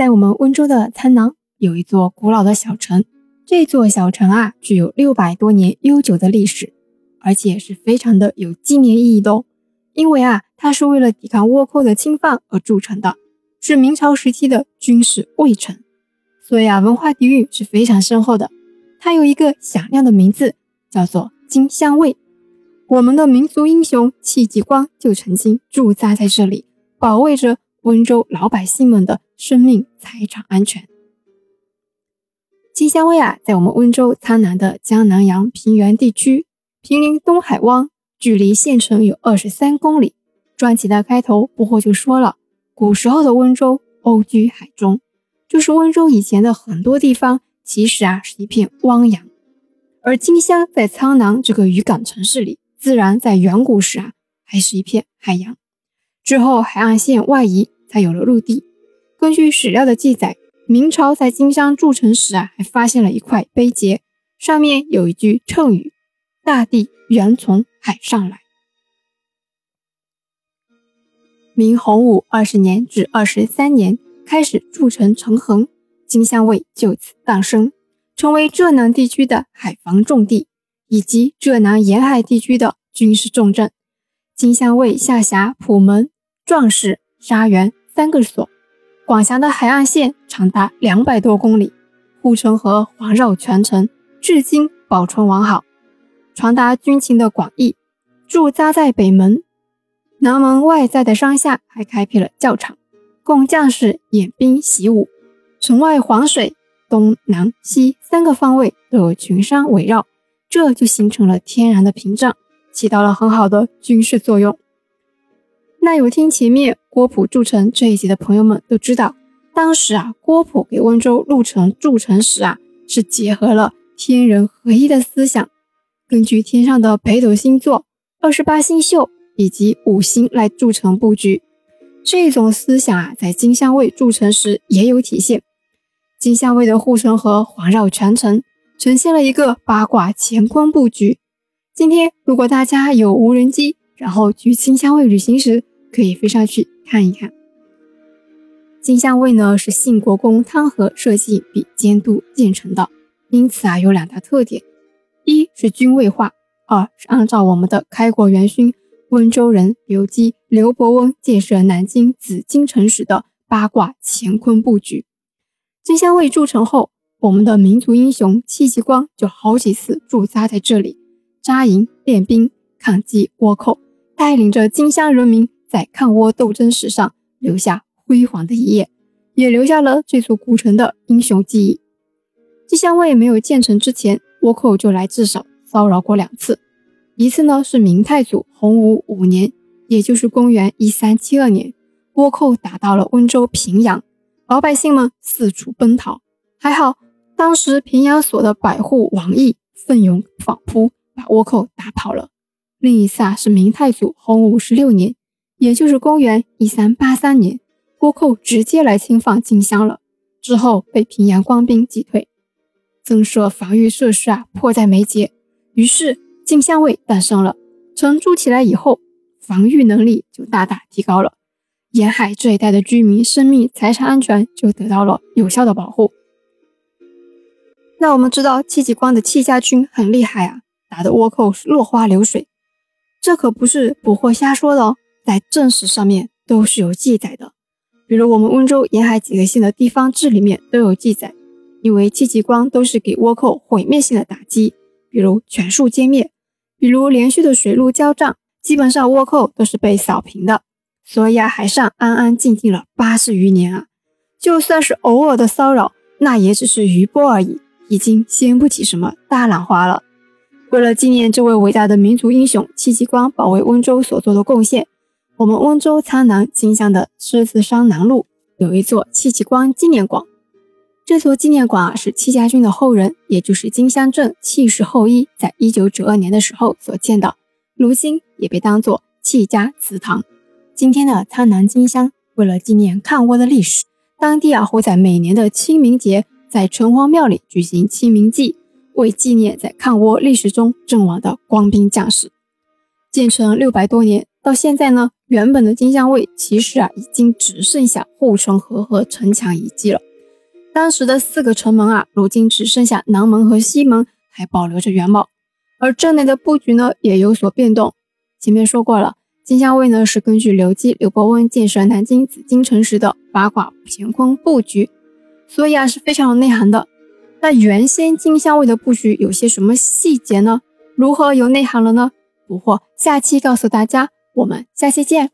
在我们温州的苍南有一座古老的小城，这座小城啊，具有六百多年悠久的历史，而且是非常的有纪念意义的哦。因为啊，它是为了抵抗倭寇的侵犯而筑成的，是明朝时期的军事卫城，所以啊，文化底蕴是非常深厚的。它有一个响亮的名字，叫做金乡卫。我们的民族英雄戚继光就曾经驻扎在这里，保卫着温州老百姓们的生命财产安全。金乡卫啊，在我们温州苍南的江南洋平原地区，毗邻东海湾，距离县城有二十三公里。专辑的开头，不惑就说了，古时候的温州欧居海中，就是温州以前的很多地方，其实啊是一片汪洋，而金乡在苍南这个渔港城市里。自然在远古时啊，还是一片海洋。之后海岸线外移，才有了陆地。根据史料的记载，明朝在金乡筑城时啊，还发现了一块碑碣，上面有一句谶语：“大地原从海上来。”明洪武二十年至二十三年开始筑城成衡，金乡卫就此诞生，成为浙南地区的海防重地。以及浙南沿海地区的军事重镇，金乡卫下辖普门、壮士、沙园三个所，管辖的海岸线长达两百多公里，护城河环绕全城，至今保存完好。传达军情的广义，驻扎在北门、南门外在的山下还开辟了教场，供将士演兵习武。城外环水，东南西三个方位都有群山围绕。这就形成了天然的屏障，起到了很好的军事作用。那有听前面郭璞筑城这一集的朋友们都知道，当时啊，郭璞给温州鹿城筑城时啊，是结合了天人合一的思想，根据天上的北斗星座、二十八星宿以及五行来筑城布局。这种思想啊，在金乡卫筑城时也有体现。金乡卫的护城河环绕全城。呈现了一个八卦乾坤布局。今天，如果大家有无人机，然后去金乡卫旅行时，可以飞上去看一看。金乡卫呢是信国公汤和设计并监督建成的，因此啊有两大特点：一是军卫化，二是按照我们的开国元勋温州人刘基、刘伯温建设南京紫禁城时的八卦乾坤布局。金香卫筑成后。我们的民族英雄戚继光就好几次驻扎在这里扎营练兵，抗击倭寇，带领着金乡人民在抗倭斗争史上留下辉煌的一页，也留下了这座古城的英雄记忆。金乡卫没有建成之前，倭寇就来至少骚扰过两次，一次呢是明太祖洪武五年，也就是公元一三七二年，倭寇打到了温州平阳，老百姓们四处奔逃，还好。当时平阳所的百户王毅奋勇反扑，把倭寇打跑了。另一次啊，是明太祖洪武十六年，也就是公元一三八三年，倭寇直接来侵犯金乡了，之后被平阳官兵击退，增设防御设施啊，迫在眉睫。于是金乡卫诞生了。城筑起来以后，防御能力就大大提高了，沿海这一带的居民生命财产安全就得到了有效的保护。那我们知道戚继光的戚家军很厉害啊，打的倭寇落花流水，这可不是捕获瞎说的哦，在正史上面都是有记载的。比如我们温州沿海几个县的地方志里面都有记载，因为戚继光都是给倭寇毁灭性的打击，比如全数歼灭，比如连续的水陆交战，基本上倭寇都是被扫平的，所以啊，海上安安静静了八十余年啊，就算是偶尔的骚扰，那也只是余波而已。已经掀不起什么大浪花了。为了纪念这位伟大的民族英雄戚继光保卫温州所做的贡献，我们温州苍南金乡的狮子山南路有一座戚继光纪念馆。这座纪念馆啊，是戚家军的后人，也就是金乡镇戚氏后裔，在一九九二年的时候所建的，如今也被当作戚家祠堂。今天的苍南金乡，为了纪念抗倭的历史，当地啊会在每年的清明节。在城隍庙里举行清明祭，为纪念在抗倭历史中阵亡的官兵将士。建成六百多年，到现在呢，原本的金乡卫其实啊，已经只剩下护城河和城墙遗迹了。当时的四个城门啊，如今只剩下南门和西门还保留着原貌，而镇内的布局呢，也有所变动。前面说过了，金乡卫呢是根据刘基、刘伯温建设南京紫禁城时的八卦乾坤布局，所以啊是非常有内涵的。那原先金香味的布局有些什么细节呢？如何有内涵了呢？不惑下期告诉大家，我们下期见。